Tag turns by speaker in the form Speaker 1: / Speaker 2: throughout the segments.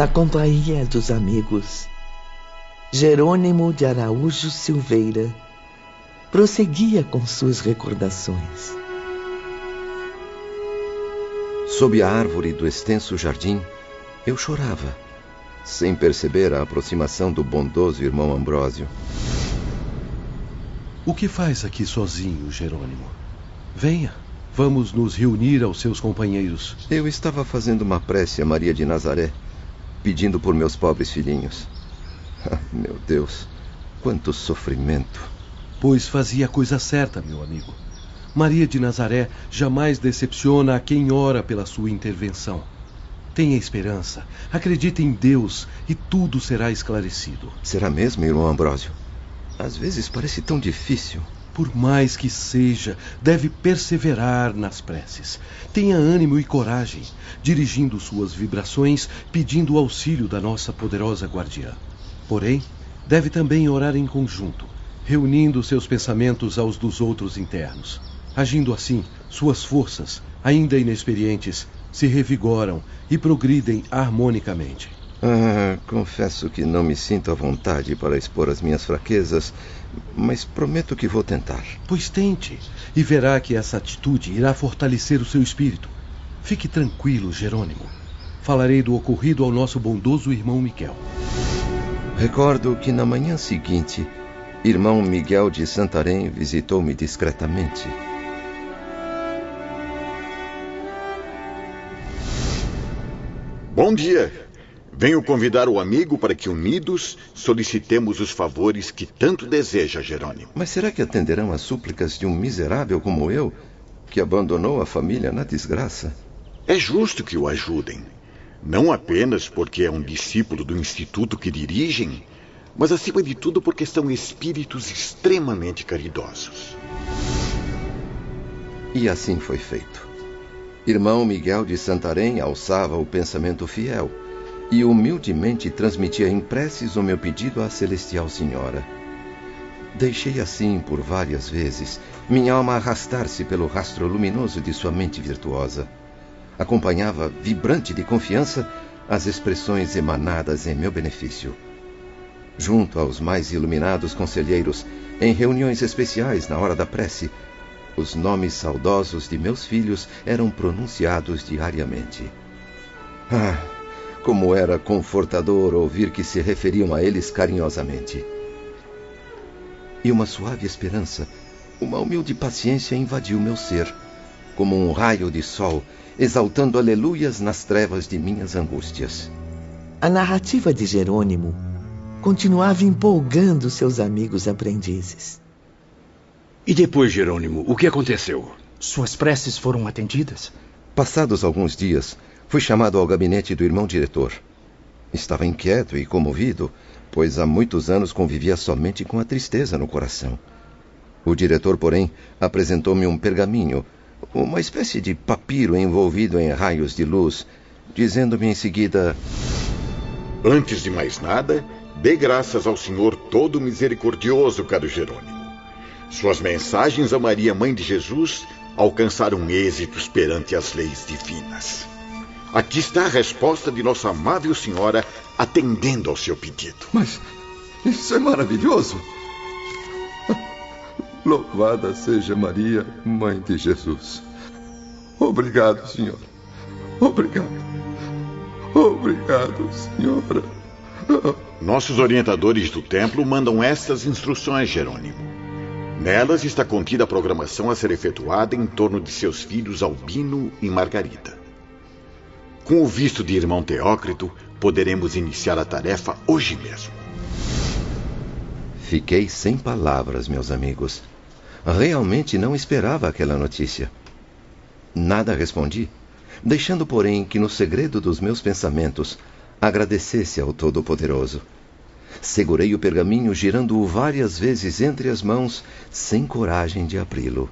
Speaker 1: na companhia dos amigos, Jerônimo de Araújo Silveira prosseguia com suas recordações.
Speaker 2: Sob a árvore do extenso jardim, eu chorava, sem perceber a aproximação do bondoso irmão Ambrósio.
Speaker 3: O que faz aqui sozinho, Jerônimo? Venha, vamos nos reunir aos seus companheiros.
Speaker 2: Eu estava fazendo uma prece a Maria de Nazaré, pedindo por meus pobres filhinhos. Ah, meu Deus, quanto sofrimento.
Speaker 3: Pois fazia a coisa certa, meu amigo. Maria de Nazaré jamais decepciona a quem ora pela sua intervenção. Tenha esperança, acredite em Deus e tudo será esclarecido.
Speaker 2: Será mesmo, irmão Ambrósio? Às vezes parece tão difícil.
Speaker 3: Por mais que seja, deve perseverar nas preces. Tenha ânimo e coragem, dirigindo suas vibrações, pedindo o auxílio da nossa poderosa guardiã. Porém, deve também orar em conjunto, reunindo seus pensamentos aos dos outros internos. Agindo assim, suas forças, ainda inexperientes, se revigoram e progridem harmonicamente.
Speaker 2: Ah, confesso que não me sinto à vontade para expor as minhas fraquezas, mas prometo que vou tentar.
Speaker 3: Pois tente, e verá que essa atitude irá fortalecer o seu espírito. Fique tranquilo, Jerônimo. Falarei do ocorrido ao nosso bondoso irmão Miguel.
Speaker 2: Recordo que na manhã seguinte, irmão Miguel de Santarém visitou-me discretamente.
Speaker 4: Bom dia. Venho convidar o amigo para que, unidos, solicitemos os favores que tanto deseja Jerônimo.
Speaker 2: Mas será que atenderão às súplicas de um miserável como eu, que abandonou a família na desgraça?
Speaker 4: É justo que o ajudem. Não apenas porque é um discípulo do instituto que dirigem, mas acima de tudo porque são espíritos extremamente caridosos.
Speaker 2: E assim foi feito. Irmão Miguel de Santarém alçava o pensamento fiel e humildemente transmitia em preces o meu pedido à Celestial Senhora. Deixei assim por várias vezes minha alma arrastar-se pelo rastro luminoso de sua mente virtuosa. Acompanhava, vibrante de confiança, as expressões emanadas em meu benefício. Junto aos mais iluminados conselheiros, em reuniões especiais na hora da prece, os nomes saudosos de meus filhos eram pronunciados diariamente. Ah, como era confortador ouvir que se referiam a eles carinhosamente. E uma suave esperança, uma humilde paciência invadiu meu ser, como um raio de sol, exaltando aleluias nas trevas de minhas angústias.
Speaker 1: A narrativa de Jerônimo continuava empolgando seus amigos aprendizes.
Speaker 5: E depois, Jerônimo, o que aconteceu?
Speaker 6: Suas preces foram atendidas?
Speaker 2: Passados alguns dias, fui chamado ao gabinete do irmão diretor. Estava inquieto e comovido, pois há muitos anos convivia somente com a tristeza no coração. O diretor, porém, apresentou-me um pergaminho, uma espécie de papiro envolvido em raios de luz, dizendo-me em seguida:
Speaker 4: Antes de mais nada, dê graças ao Senhor todo misericordioso, caro Jerônimo. Suas mensagens a Maria, mãe de Jesus, alcançaram êxitos perante as leis divinas. Aqui está a resposta de Nossa Amável Senhora atendendo ao seu pedido.
Speaker 7: Mas isso é maravilhoso! Louvada seja Maria, mãe de Jesus. Obrigado, Senhor. Obrigado. Obrigado, Senhora.
Speaker 4: Nossos orientadores do templo mandam estas instruções, Jerônimo. Nelas está contida a programação a ser efetuada em torno de seus filhos Albino e Margarida. Com o visto de irmão Teócrito, poderemos iniciar a tarefa hoje mesmo.
Speaker 2: Fiquei sem palavras, meus amigos. Realmente não esperava aquela notícia. Nada respondi, deixando, porém, que no segredo dos meus pensamentos agradecesse ao Todo-Poderoso. Segurei o pergaminho, girando-o várias vezes entre as mãos, sem coragem de abri-lo.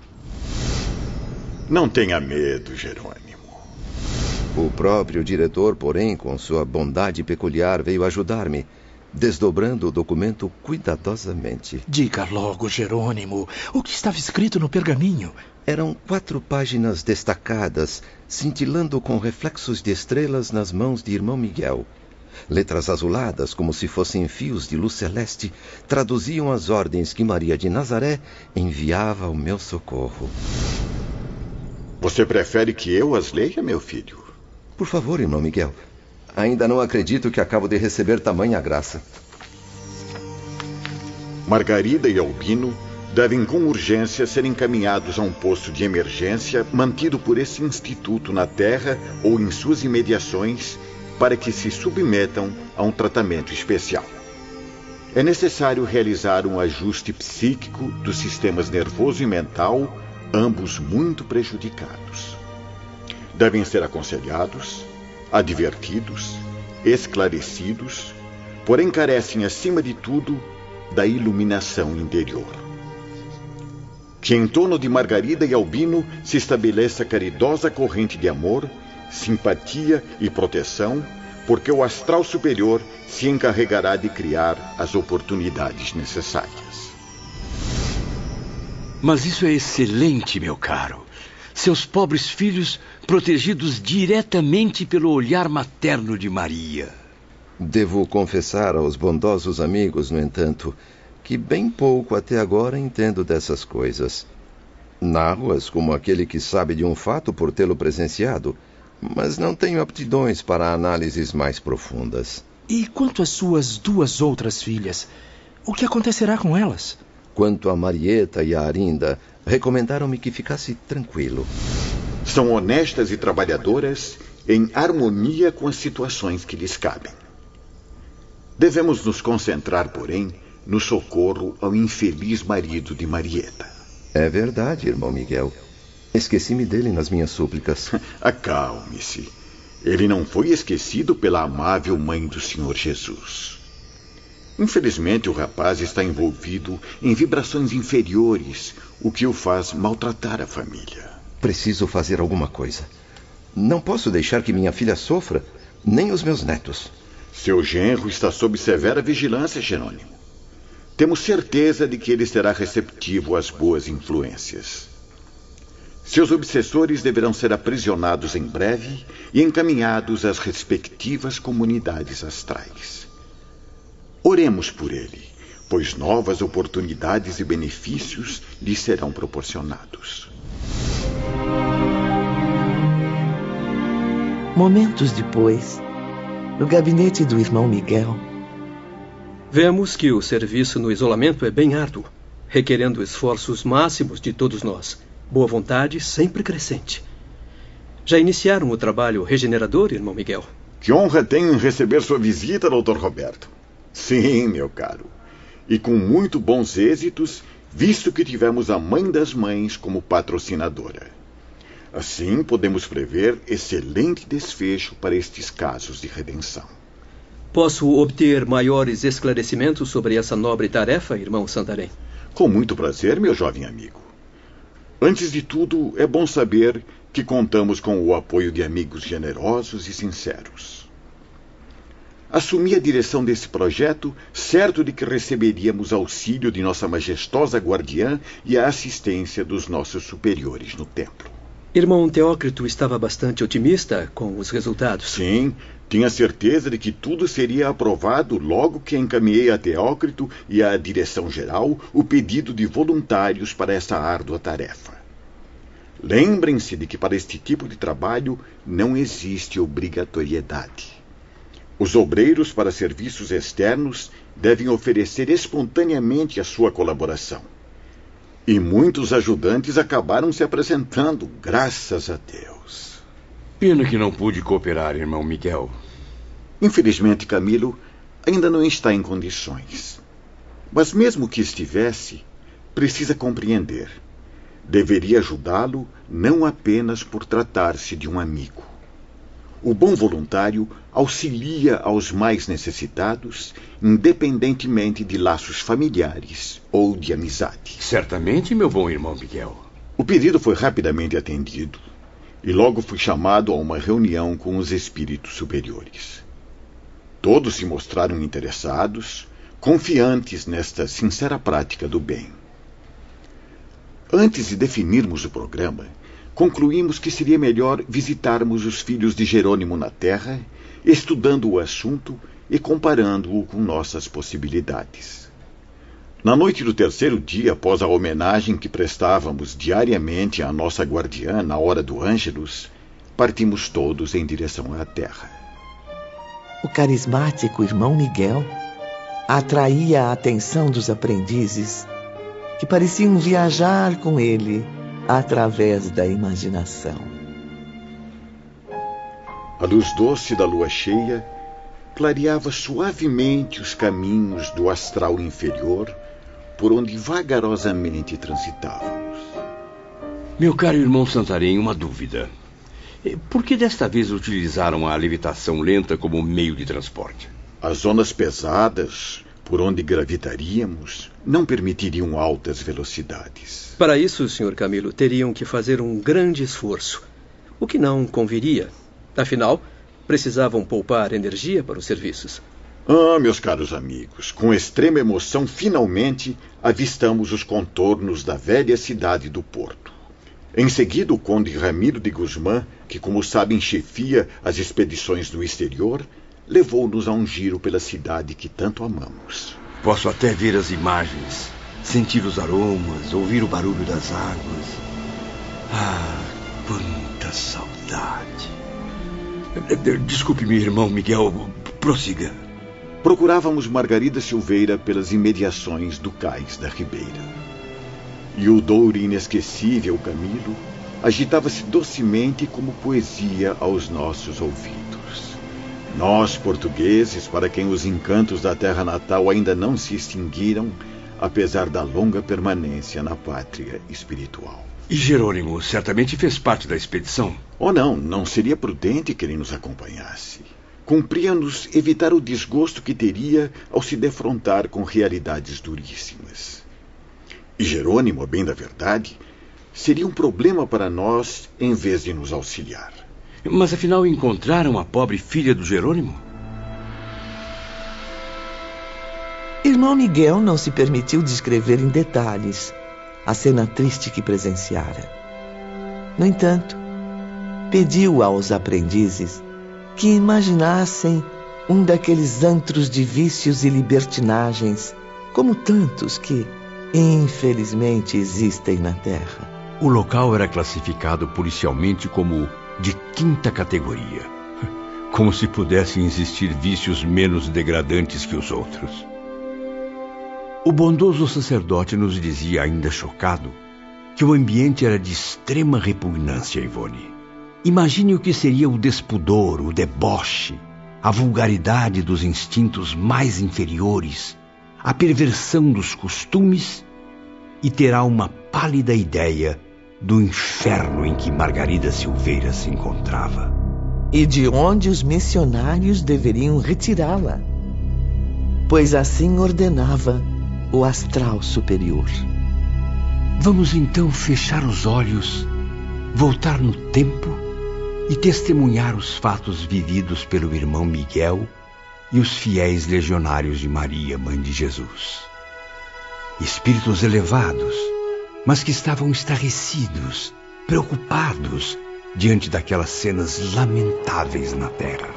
Speaker 4: Não tenha medo, Jerônimo.
Speaker 2: O próprio diretor, porém, com sua bondade peculiar, veio ajudar-me, desdobrando o documento cuidadosamente.
Speaker 6: Diga logo, Jerônimo, o que estava escrito no pergaminho?
Speaker 2: Eram quatro páginas destacadas, cintilando com reflexos de estrelas nas mãos de irmão Miguel. Letras azuladas, como se fossem fios de luz celeste, traduziam as ordens que Maria de Nazaré enviava ao meu socorro.
Speaker 4: Você prefere que eu as leia, meu filho?
Speaker 2: Por favor, irmão Miguel. Ainda não acredito que acabo de receber tamanha graça.
Speaker 4: Margarida e Albino devem com urgência ser encaminhados a um posto de emergência mantido por esse instituto na Terra ou em suas imediações para que se submetam a um tratamento especial. É necessário realizar um ajuste psíquico dos sistemas nervoso e mental, ambos muito prejudicados. Devem ser aconselhados, advertidos, esclarecidos, porém carecem, acima de tudo, da iluminação interior. Que em torno de Margarida e Albino se estabeleça caridosa corrente de amor, simpatia e proteção, porque o astral superior se encarregará de criar as oportunidades necessárias.
Speaker 5: Mas isso é excelente, meu caro. Seus pobres filhos protegidos diretamente pelo olhar materno de Maria.
Speaker 2: Devo confessar aos bondosos amigos, no entanto, que bem pouco até agora entendo dessas coisas. Narro-as como aquele que sabe de um fato por tê-lo presenciado, mas não tenho aptidões para análises mais profundas.
Speaker 6: E quanto às suas duas outras filhas? O que acontecerá com elas?
Speaker 2: Quanto a Marieta e a Arinda, recomendaram-me que ficasse tranquilo.
Speaker 4: São honestas e trabalhadoras em harmonia com as situações que lhes cabem. Devemos nos concentrar, porém, no socorro ao infeliz marido de Marieta.
Speaker 2: É verdade, irmão Miguel. Esqueci-me dele nas minhas súplicas.
Speaker 4: Acalme-se. Ele não foi esquecido pela amável mãe do Senhor Jesus. Infelizmente, o rapaz está envolvido em vibrações inferiores, o que o faz maltratar a família.
Speaker 2: Preciso fazer alguma coisa. Não posso deixar que minha filha sofra, nem os meus netos.
Speaker 4: Seu genro está sob severa vigilância, Jerônimo. Temos certeza de que ele será receptivo às boas influências. Seus obsessores deverão ser aprisionados em breve e encaminhados às respectivas comunidades astrais. Oremos por ele, pois novas oportunidades e benefícios lhe serão proporcionados.
Speaker 1: Momentos depois, no gabinete do irmão Miguel.
Speaker 8: Vemos que o serviço no isolamento é bem árduo, requerendo esforços máximos de todos nós. Boa vontade sempre crescente. Já iniciaram o trabalho regenerador, irmão Miguel?
Speaker 4: Que honra tenho em receber sua visita, doutor Roberto. Sim, meu caro. E com muito bons êxitos, visto que tivemos a Mãe das Mães como patrocinadora. Assim, podemos prever excelente desfecho para estes casos de redenção.
Speaker 8: Posso obter maiores esclarecimentos sobre essa nobre tarefa, irmão Santarém?
Speaker 4: Com muito prazer, meu jovem amigo. Antes de tudo, é bom saber que contamos com o apoio de amigos generosos e sinceros. Assumi a direção desse projeto, certo de que receberíamos auxílio de nossa majestosa guardiã e a assistência dos nossos superiores no templo.
Speaker 8: Irmão Teócrito estava bastante otimista com os resultados.
Speaker 4: Sim, tinha certeza de que tudo seria aprovado logo que encaminhei a Teócrito e à direção-geral o pedido de voluntários para essa árdua tarefa. Lembrem-se de que para este tipo de trabalho não existe obrigatoriedade. Os obreiros para serviços externos devem oferecer espontaneamente a sua colaboração. E muitos ajudantes acabaram se apresentando, graças a Deus.
Speaker 5: Pena que não pude cooperar, irmão Miguel.
Speaker 4: Infelizmente, Camilo ainda não está em condições. Mas mesmo que estivesse, precisa compreender. Deveria ajudá-lo não apenas por tratar-se de um amigo. O bom voluntário auxilia aos mais necessitados, independentemente de laços familiares ou de amizade.
Speaker 5: Certamente, meu bom irmão Miguel.
Speaker 4: O pedido foi rapidamente atendido e logo fui chamado a uma reunião com os espíritos superiores. Todos se mostraram interessados, confiantes nesta sincera prática do bem. Antes de definirmos o programa, concluímos que seria melhor visitarmos os filhos de Jerônimo na Terra estudando o assunto e comparando-o com nossas possibilidades. Na noite do terceiro dia, após a homenagem que prestávamos diariamente à nossa guardiã na hora do Ângelus, partimos todos em direção à Terra.
Speaker 1: O carismático irmão Miguel atraía a atenção dos aprendizes, que pareciam viajar com ele através da imaginação.
Speaker 4: A luz doce da lua cheia clareava suavemente os caminhos do astral inferior por onde vagarosamente transitávamos.
Speaker 5: Meu caro irmão Santarém, uma dúvida. Por que desta vez utilizaram a levitação lenta como meio de transporte?
Speaker 4: As zonas pesadas por onde gravitaríamos não permitiriam altas velocidades.
Speaker 8: Para isso, Sr. Camilo, teriam que fazer um grande esforço, o que não conviria. Afinal, precisavam poupar energia para os serviços.
Speaker 4: Ah, meus caros amigos, com extrema emoção, finalmente avistamos os contornos da velha cidade do Porto. Em seguida, o conde Ramiro de Guzmán, que, como sabem, chefia as expedições no exterior, levou-nos a um giro pela cidade que tanto amamos.
Speaker 5: Posso até ver as imagens, sentir os aromas, ouvir o barulho das águas. Ah, quanta saudade! Desculpe, meu irmão Miguel, prossiga.
Speaker 4: Procurávamos Margarida Silveira pelas imediações do cais da Ribeira. E o douro inesquecível Camilo agitava-se docemente como poesia aos nossos ouvidos. Nós, portugueses, para quem os encantos da terra natal ainda não se extinguiram, apesar da longa permanência na pátria espiritual.
Speaker 5: E Jerônimo certamente fez parte da expedição?
Speaker 4: Oh, não, não seria prudente que ele nos acompanhasse. Cumpria-nos evitar o desgosto que teria ao se defrontar com realidades duríssimas. E Jerônimo, a bem da verdade, seria um problema para nós em vez de nos auxiliar.
Speaker 5: Mas afinal encontraram a pobre filha do Jerônimo?
Speaker 1: Irmão Miguel não se permitiu descrever em detalhes a cena triste que presenciara. No entanto, pediu aos aprendizes que imaginassem um daqueles antros de vícios e libertinagens, como tantos que, infelizmente, existem na Terra.
Speaker 5: O local era classificado policialmente como de quinta categoria. Como se pudessem existir vícios menos degradantes que os outros. O bondoso sacerdote nos dizia, ainda chocado, que o ambiente era de extrema repugnância, Ivone. Imagine o que seria o despudor, o deboche, a vulgaridade dos instintos mais inferiores, a perversão dos costumes, e terá uma pálida ideia do inferno em que Margarida Silveira se encontrava.
Speaker 1: E de onde os missionários deveriam retirá-la, pois assim ordenava o astral superior.
Speaker 5: Vamos então fechar os olhos, voltar no tempo e testemunhar os fatos vividos pelo irmão Miguel e os fiéis legionários de Maria, mãe de Jesus. Espíritos elevados, mas que estavam estarrecidos, preocupados diante daquelas cenas lamentáveis na terra.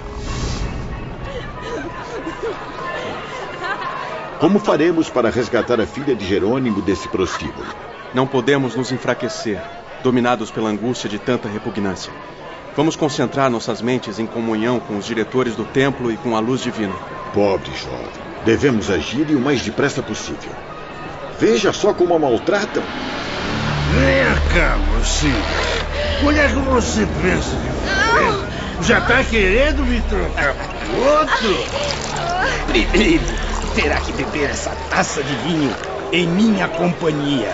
Speaker 4: Como faremos para resgatar a filha de Jerônimo desse prostíbulo?
Speaker 9: Não podemos nos enfraquecer, dominados pela angústia de tanta repugnância. Vamos concentrar nossas mentes em comunhão com os diretores do templo e com a luz divina.
Speaker 4: Pobre jovem. Devemos agir e o mais depressa possível. Veja só como a maltratam.
Speaker 10: Venha cá, mocinho. Onde é que você pensa de? Já tá querendo me trocar por outro?
Speaker 6: Primeiro, terá que beber essa taça de vinho em minha companhia.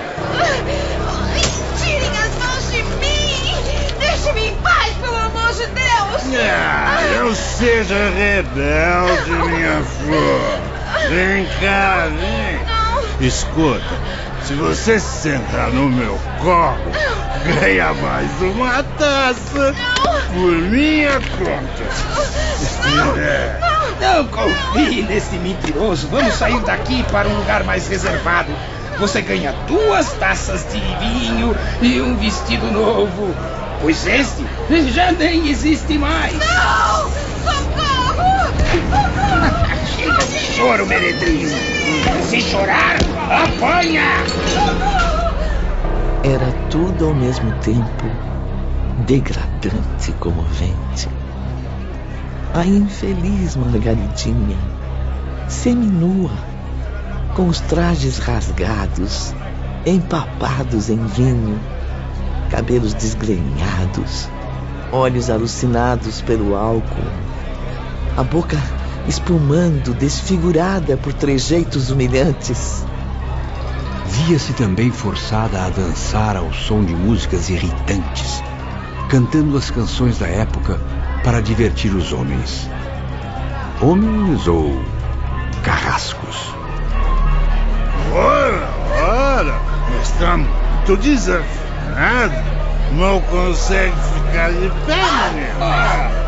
Speaker 11: Tirem as mãos de mim! Deixe-me em paz, pelo amor de Deus!
Speaker 10: Ah, não seja rebelde, minha flor. Vem cá, vem. Escuta, se você sentar no meu colo, ganha mais uma taça por minha conta. É.
Speaker 6: Não confie nesse mentiroso. Vamos sair daqui para um lugar mais reservado. Você ganha duas taças de vinho e um vestido novo. Pois este já nem existe mais.
Speaker 11: Não!
Speaker 6: Choro, meretrinho. Se chorar, apanha!
Speaker 1: Era tudo ao mesmo tempo degradante e comovente. A infeliz Margaridinha, seminua, com os trajes rasgados, empapados em vinho, cabelos desgrenhados, olhos alucinados pelo álcool, a boca espumando, desfigurada por trejeitos humilhantes.
Speaker 5: Via-se também forçada a dançar ao som de músicas irritantes, cantando as canções da época para divertir os homens. Homens ou carrascos?
Speaker 10: Ora, ora, estamos muito desafinado. Não consegue ficar de pé, menino.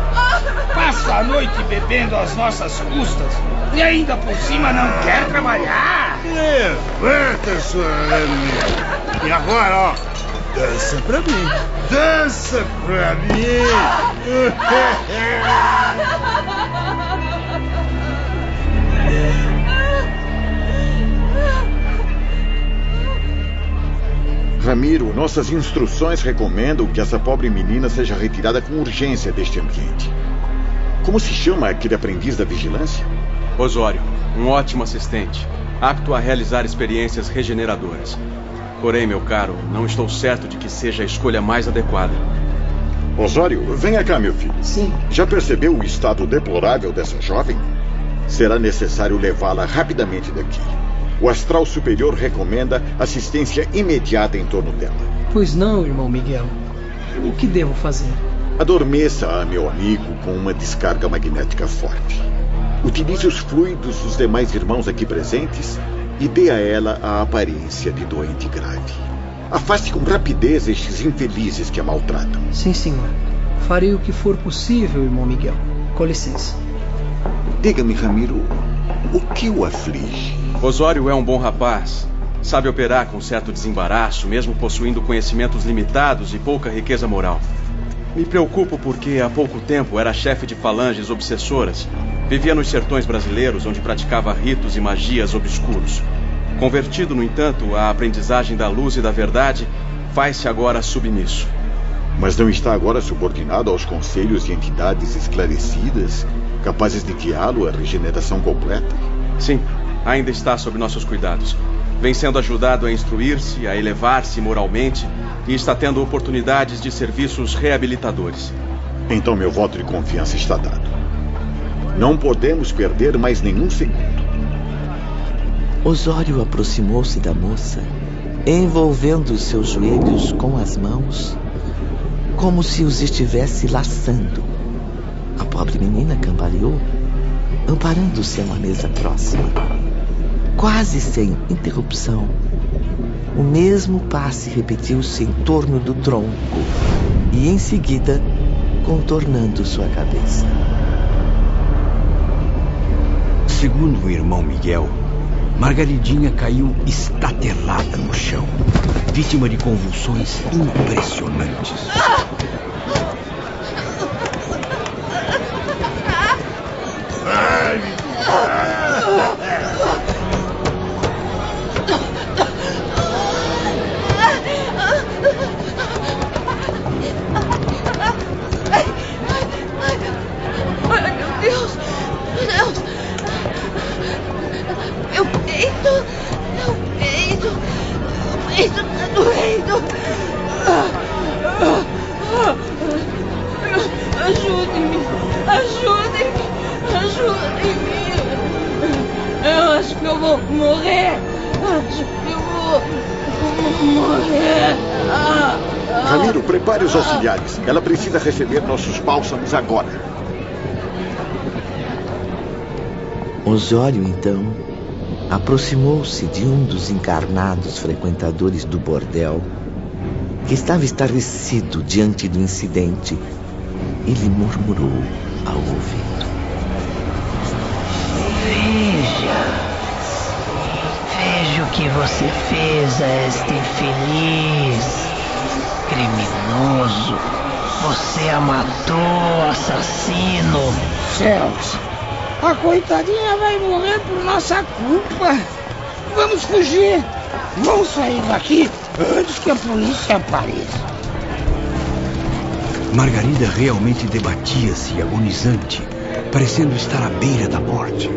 Speaker 6: Passa a noite bebendo às nossas custas e ainda por cima não quer trabalhar.
Speaker 10: Levanta sua amiga. E agora, ó, dança pra mim. Dança pra mim.
Speaker 4: Ramiro, nossas instruções recomendam que essa pobre menina seja retirada com urgência deste ambiente. Como se chama aquele aprendiz da vigilância?
Speaker 9: Osório, um ótimo assistente, apto a realizar experiências regeneradoras. Porém, meu caro, não estou certo de que seja a escolha mais adequada.
Speaker 4: Osório, venha cá, meu filho.
Speaker 12: Sim.
Speaker 4: Já percebeu o estado deplorável dessa jovem? Será necessário levá-la rapidamente daqui. O astral superior recomenda assistência imediata em torno dela.
Speaker 12: Pois não, irmão Miguel. O que devo fazer?
Speaker 4: Adormeça-a, meu amigo, com uma descarga magnética forte. Utilize os fluidos dos demais irmãos aqui presentes e dê a ela a aparência de doente grave. Afaste com rapidez estes infelizes que a maltratam.
Speaker 12: Sim, senhor. Farei o que for possível, irmão Miguel. Com licença.
Speaker 4: Diga-me, Ramiro, o que o aflige?
Speaker 9: Osório é um bom rapaz. Sabe operar com certo desembaraço, mesmo possuindo conhecimentos limitados e pouca riqueza moral. Me preocupo porque há pouco tempo era chefe de falanges obsessoras. Vivia nos sertões brasileiros, onde praticava ritos e magias obscuros. Convertido, no entanto, à aprendizagem da luz e da verdade, faz-se agora submisso.
Speaker 4: Mas não está agora subordinado aos conselhos de entidades esclarecidas, capazes de guiá-lo à regeneração completa?
Speaker 9: Sim, ainda está sob nossos cuidados. Vem sendo ajudado a instruir-se, a elevar-se moralmente e está tendo oportunidades de serviços reabilitadores.
Speaker 4: Então meu voto de confiança está dado. Não podemos perder mais nenhum segundo.
Speaker 1: Osório aproximou-se da moça, envolvendo os seus joelhos com as mãos, como se os estivesse laçando. A pobre menina cambaleou, amparando-se a uma mesa próxima. Quase sem interrupção, o mesmo passe repetiu-se em torno do tronco e, em seguida, contornando sua cabeça.
Speaker 5: Segundo o irmão Miguel, Margaridinha caiu estatelada no chão, vítima de convulsões impressionantes.
Speaker 11: Doendo! Ajudem-me! Ajudem-me! Ajudem-me! Eu acho que eu vou morrer! Acho que eu vou morrer!
Speaker 4: Ramiro, prepare os auxiliares. Ela precisa receber nossos bálsamos agora.
Speaker 1: Osório, então, aproximou-se de um dos encarnados frequentadores do bordel, que estava estarrecido diante do incidente, e lhe murmurou ao ouvido.
Speaker 13: Veja. Veja o que você fez a este infeliz. Criminoso. Você a matou, assassino.
Speaker 6: Céus! A coitadinha vai morrer por nossa culpa. Vamos fugir. Vamos sair daqui antes que a polícia apareça.
Speaker 5: Margarida realmente debatia-se, agonizante, parecendo estar à beira da morte.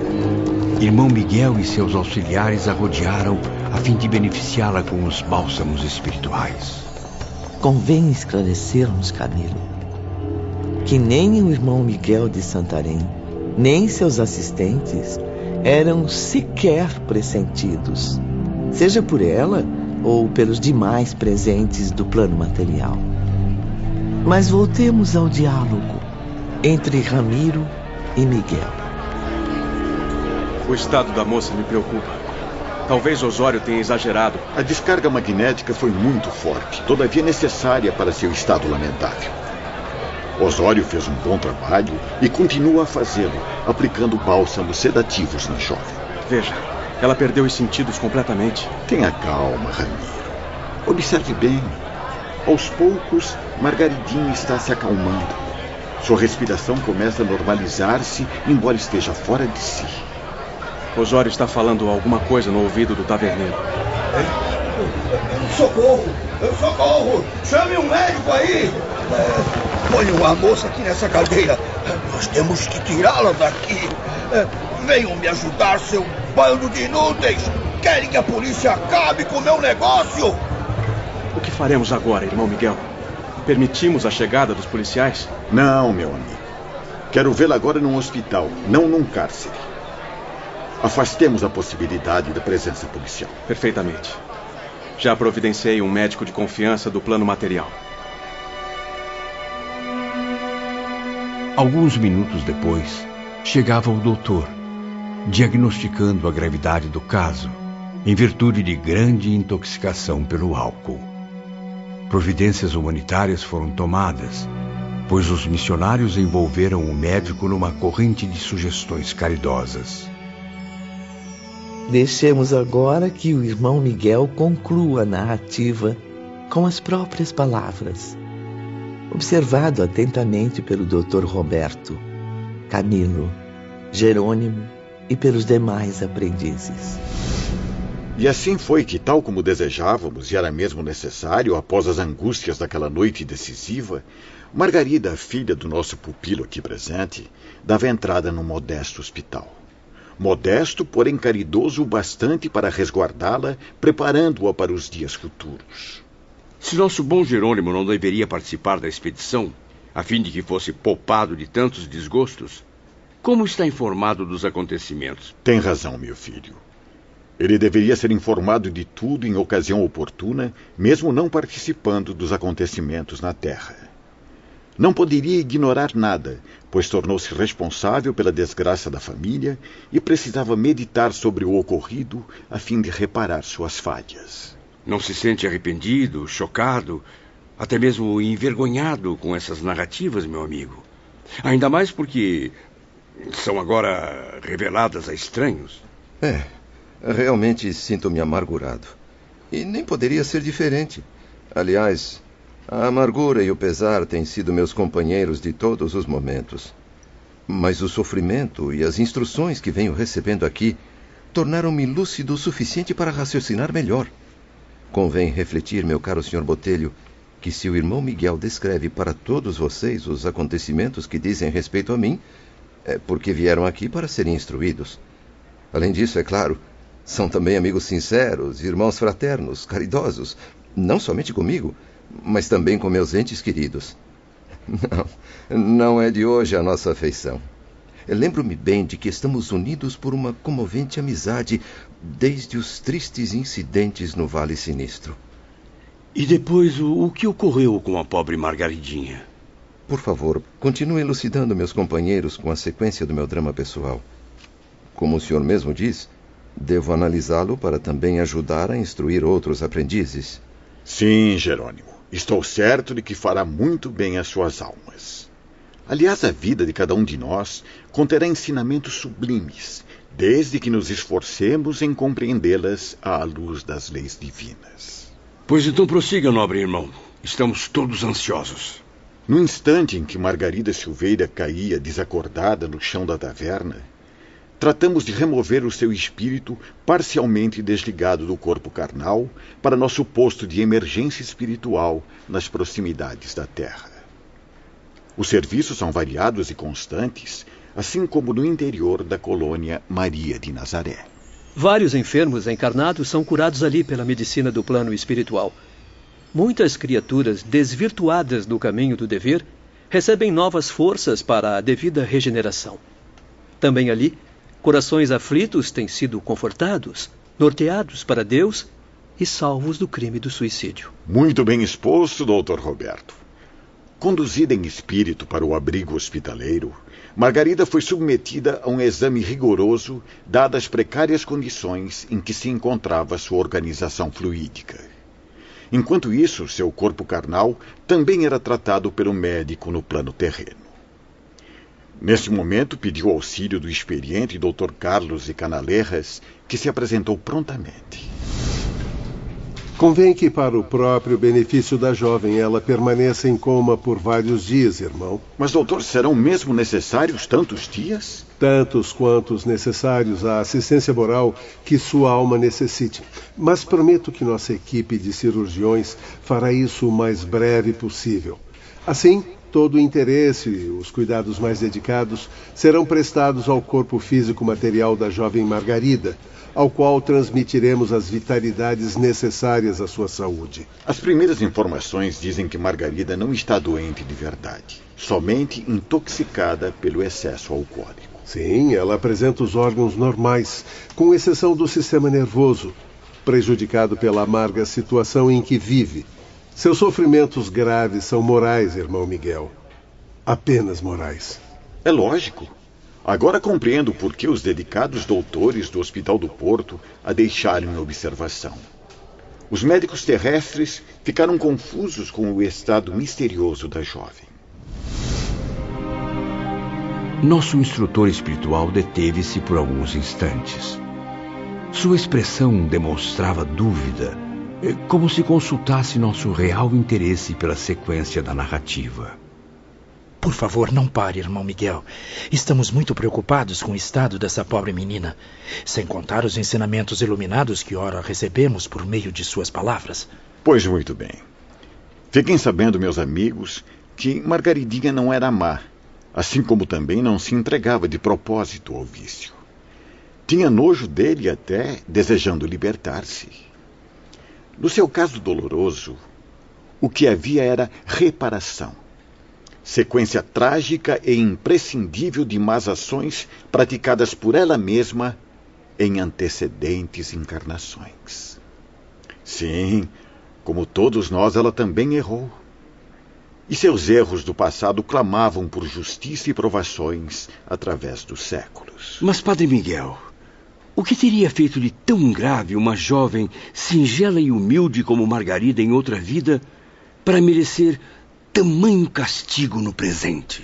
Speaker 5: Irmão Miguel e seus auxiliares a rodearam a fim de beneficiá-la com os bálsamos espirituais.
Speaker 1: Convém esclarecermos, Camilo, que nem o irmão Miguel de Santarém, nem seus assistentes eram sequer pressentidos, seja por ela ou pelos demais presentes do plano material. Mas voltemos ao diálogo entre Ramiro e Miguel.
Speaker 9: O estado da moça me preocupa. Talvez Osório tenha exagerado.
Speaker 4: A descarga magnética foi muito forte, todavia necessária para seu estado lamentável. Osório fez um bom trabalho e continua a fazê-lo, aplicando bálsamos sedativos na jovem.
Speaker 9: Veja, ela perdeu os sentidos completamente.
Speaker 4: Tenha calma, Ramiro. Observe bem. Aos poucos, Margaridinha está se acalmando. Sua respiração começa a normalizar-se, embora esteja fora de si.
Speaker 9: Osório está falando alguma coisa no ouvido do taverneiro.
Speaker 10: Socorro! Socorro! Chame um médico aí! Ponham a moça aqui nessa cadeira. Nós temos que tirá-la daqui. Venham me ajudar, seu bando de inúteis! Querem que a polícia acabe com o meu negócio?
Speaker 9: O que faremos agora, irmão Miguel? Permitimos a chegada dos policiais?
Speaker 4: Não, meu amigo. Quero vê-la agora num hospital, não num cárcere. Afastemos a possibilidade da presença policial.
Speaker 9: Perfeitamente. Já providenciei um médico de confiança do plano material.
Speaker 5: Alguns minutos depois, chegava o doutor, diagnosticando a gravidade do caso, em virtude de grande intoxicação pelo álcool. Providências humanitárias foram tomadas, pois os missionários envolveram o médico numa corrente de sugestões caridosas.
Speaker 1: Deixemos agora que o irmão Miguel conclua a narrativa com as próprias palavras, observado atentamente pelo Dr. Roberto, Camilo, Jerônimo e pelos demais aprendizes.
Speaker 4: E assim foi que, tal como desejávamos e era mesmo necessário, após as angústias daquela noite decisiva, Margarida, filha do nosso pupilo aqui presente, dava entrada num modesto hospital. Modesto, porém caridoso o bastante para resguardá-la, preparando-a para os dias futuros.
Speaker 5: Se nosso bom Jerônimo não deveria participar da expedição, a fim de que fosse poupado de tantos desgostos, como está informado dos acontecimentos?
Speaker 4: Tem razão, meu filho. Ele deveria ser informado de tudo em ocasião oportuna, mesmo não participando dos acontecimentos na Terra. Não poderia ignorar nada, pois tornou-se responsável pela desgraça da família e precisava meditar sobre o ocorrido a fim de reparar suas falhas.
Speaker 5: Não se sente arrependido, chocado, até mesmo envergonhado com essas narrativas, meu amigo? Ainda mais porque são agora reveladas a estranhos.
Speaker 2: É, realmente sinto-me amargurado. E nem poderia ser diferente. Aliás, a amargura e o pesar têm sido meus companheiros de todos os momentos. Mas o sofrimento e as instruções que venho recebendo aqui tornaram-me lúcido o suficiente para raciocinar melhor. Convém refletir, meu caro Sr. Botelho, que se o irmão Miguel descreve para todos vocês os acontecimentos que dizem respeito a mim, é porque vieram aqui para serem instruídos. Além disso, é claro, são também amigos sinceros, irmãos fraternos, caridosos, não somente comigo, mas também com meus entes queridos. Não, não é de hoje a nossa afeição. Lembro-me bem de que estamos unidos por uma comovente amizade desde os tristes incidentes no Vale Sinistro.
Speaker 5: E depois, o, o que ocorreu com a pobre Margaridinha?
Speaker 2: Por favor, continue elucidando meus companheiros com a sequência do meu drama pessoal. Como o senhor mesmo diz, devo analisá-lo para também ajudar a instruir outros aprendizes.
Speaker 4: Sim, Jerônimo. Estou certo de que fará muito bem às suas almas. Aliás, a vida de cada um de nós conterá ensinamentos sublimes, desde que nos esforcemos em compreendê-las à luz das leis divinas.
Speaker 5: Pois então prossiga, nobre irmão. Estamos todos ansiosos.
Speaker 4: No instante em que Margarida Silveira caía desacordada no chão da taverna, tratamos de remover o seu espírito parcialmente desligado do corpo carnal para nosso posto de emergência espiritual nas proximidades da Terra. Os serviços são variados e constantes, assim como no interior da colônia Maria de Nazaré.
Speaker 8: Vários enfermos encarnados são curados ali pela medicina do plano espiritual. Muitas criaturas desvirtuadas do caminho do dever recebem novas forças para a devida regeneração. Também ali, corações aflitos têm sido confortados, norteados para Deus e salvos do crime do suicídio.
Speaker 4: Muito bem exposto, doutor Roberto. Conduzida em espírito para o abrigo hospitaleiro, Margarida foi submetida a um exame rigoroso, dadas as precárias condições em que se encontrava sua organização fluídica. Enquanto isso, seu corpo carnal também era tratado pelo médico no plano terreno. Neste momento, pediu auxílio do experiente Dr. Carlos e Canalerras, que se apresentou prontamente.
Speaker 14: Convém que, para o próprio benefício da jovem, ela permaneça em coma por vários dias, irmão.
Speaker 4: Mas, doutor, serão mesmo necessários tantos dias?
Speaker 14: Tantos quantos necessários à assistência moral que sua alma necessite. Mas prometo que nossa equipe de cirurgiões fará isso o mais breve possível. Assim, todo o interesse e os cuidados mais dedicados serão prestados ao corpo físico material da jovem Margarida ao qual transmitiremos as vitalidades necessárias à sua saúde.
Speaker 4: As primeiras informações dizem que Margarida não está doente de verdade, somente intoxicada pelo excesso alcoólico.
Speaker 14: Sim, ela apresenta os órgãos normais, com exceção do sistema nervoso, prejudicado pela amarga situação em que vive. Seus sofrimentos graves são morais, irmão Miguel. Apenas morais.
Speaker 4: É lógico. Agora compreendo por que os dedicados doutores do Hospital do Porto a deixaram em observação. Os médicos terrestres ficaram confusos com o estado misterioso da jovem.
Speaker 5: Nosso instrutor espiritual deteve-se por alguns instantes. Sua expressão demonstrava dúvida, eh, como se consultasse nosso real interesse pela sequência da narrativa.
Speaker 15: Por favor, não pare, irmão Miguel. Estamos muito preocupados com o estado dessa pobre menina, sem contar os ensinamentos iluminados que ora recebemos por meio de suas palavras.
Speaker 4: Pois muito bem. Fiquem sabendo, meus amigos, que Margaridinha não era má, assim como também não se entregava de propósito ao vício. Tinha nojo dele até desejando libertar-se. No seu caso doloroso, o que havia era reparação sequência trágica e imprescindível de más ações praticadas por ela mesma em antecedentes encarnações. Sim, como todos nós, ela também errou. E seus erros do passado clamavam por justiça e provações através dos séculos.
Speaker 5: Mas, Padre Miguel, o que teria feito de tão grave uma jovem singela e humilde como Margarida em outra vida para merecer tamanho castigo no presente.